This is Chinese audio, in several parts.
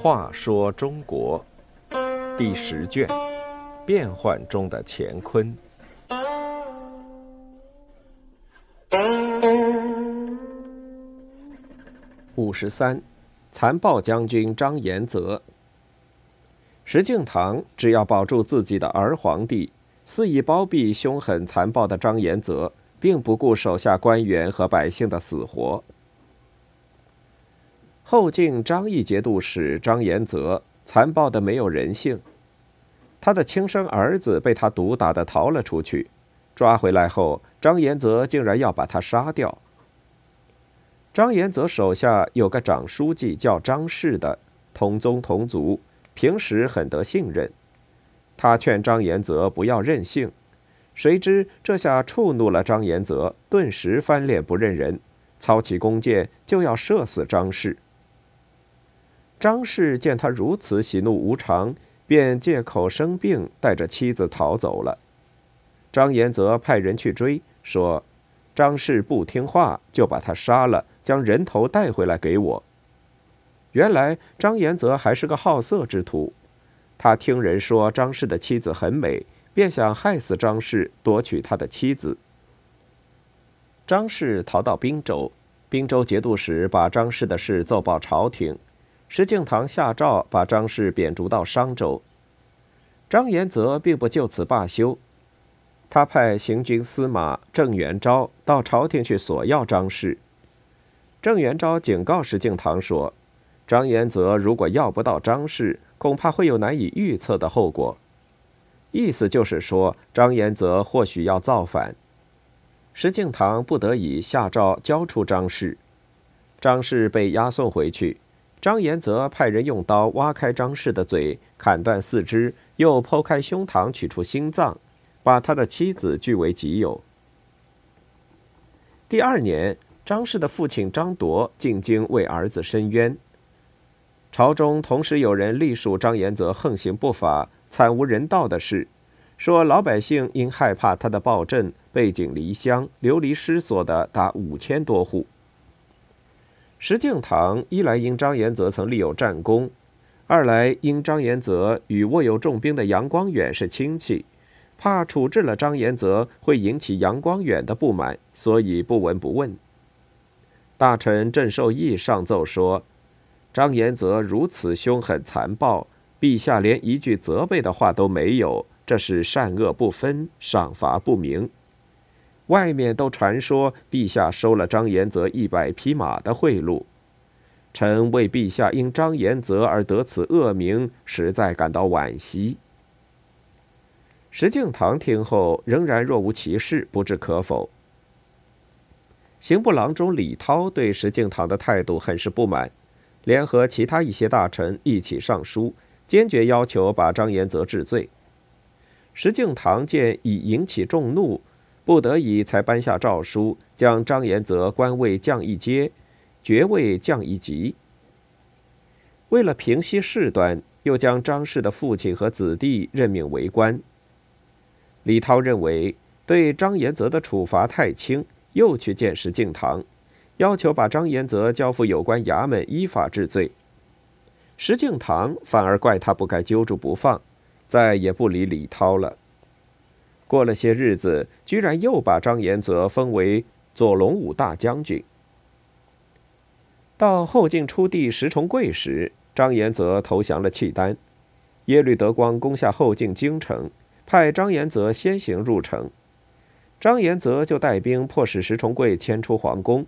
话说中国第十卷：变幻中的乾坤。五十三，残暴将军张延泽。石敬瑭只要保住自己的儿皇帝，肆意包庇凶狠残暴的张延泽，并不顾手下官员和百姓的死活。后晋张毅节度使张延泽残暴的没有人性，他的亲生儿子被他毒打的逃了出去，抓回来后，张延泽竟然要把他杀掉。张延泽手下有个长书记叫张氏的，同宗同族，平时很得信任。他劝张延泽不要任性，谁知这下触怒了张延泽，顿时翻脸不认人，操起弓箭就要射死张氏。张氏见他如此喜怒无常，便借口生病，带着妻子逃走了。张延泽派人去追，说：“张氏不听话，就把他杀了，将人头带回来给我。”原来张延泽还是个好色之徒，他听人说张氏的妻子很美，便想害死张氏，夺取他的妻子。张氏逃到滨州，滨州节度使把张氏的事奏报朝廷。石敬瑭下诏把张氏贬逐到商州。张延泽并不就此罢休，他派行军司马郑元昭到朝廷去索要张氏。郑元昭警告石敬瑭说：“张延泽如果要不到张氏，恐怕会有难以预测的后果。”意思就是说，张延泽或许要造反。石敬瑭不得已下诏交出张氏，张氏被押送回去。张延泽派人用刀挖开张氏的嘴，砍断四肢，又剖开胸膛，取出心脏，把他的妻子据为己有。第二年，张氏的父亲张铎进京为儿子申冤。朝中同时有人隶属张延泽横行不法、惨无人道的事，说老百姓因害怕他的暴政，背井离乡、流离失所的达五千多户。石敬瑭一来因张延泽曾立有战功，二来因张延泽与握有重兵的杨光远是亲戚，怕处置了张延泽会引起杨光远的不满，所以不闻不问。大臣郑受益上奏说，张延泽如此凶狠残暴，陛下连一句责备的话都没有，这是善恶不分，赏罚不明。外面都传说陛下收了张延泽一百匹马的贿赂，臣为陛下因张延泽而得此恶名，实在感到惋惜。石敬瑭听后仍然若无其事，不置可否。刑部郎中李涛对石敬瑭的态度很是不满，联合其他一些大臣一起上书，坚决要求把张延泽治罪。石敬瑭见已引起众怒。不得已，才颁下诏书，将张延泽官位降一阶，爵位降一级。为了平息事端，又将张氏的父亲和子弟任命为官。李涛认为对张延泽的处罚太轻，又去见石敬瑭，要求把张延泽交付有关衙门依法治罪。石敬瑭反而怪他不该揪住不放，再也不理李涛了。过了些日子，居然又把张延泽封为左龙武大将军。到后晋初帝石重贵时，张延泽投降了契丹，耶律德光攻下后晋京城，派张延泽先行入城，张延泽就带兵迫使石重贵迁出皇宫，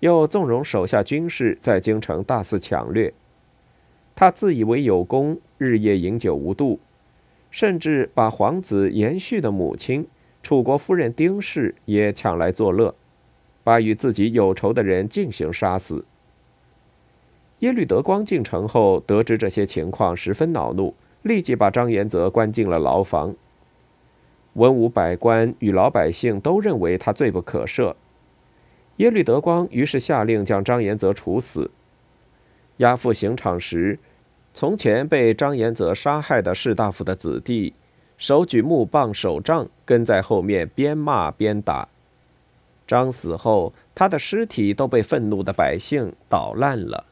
又纵容手下军士在京城大肆抢掠，他自以为有功，日夜饮酒无度。甚至把皇子延续的母亲楚国夫人丁氏也抢来作乐，把与自己有仇的人进行杀死。耶律德光进城后，得知这些情况，十分恼怒，立即把张延泽关进了牢房。文武百官与老百姓都认为他罪不可赦，耶律德光于是下令将张延泽处死。押赴刑场时。从前被张延泽杀害的士大夫的子弟，手举木棒手杖，跟在后面边骂边打。张死后，他的尸体都被愤怒的百姓捣烂了。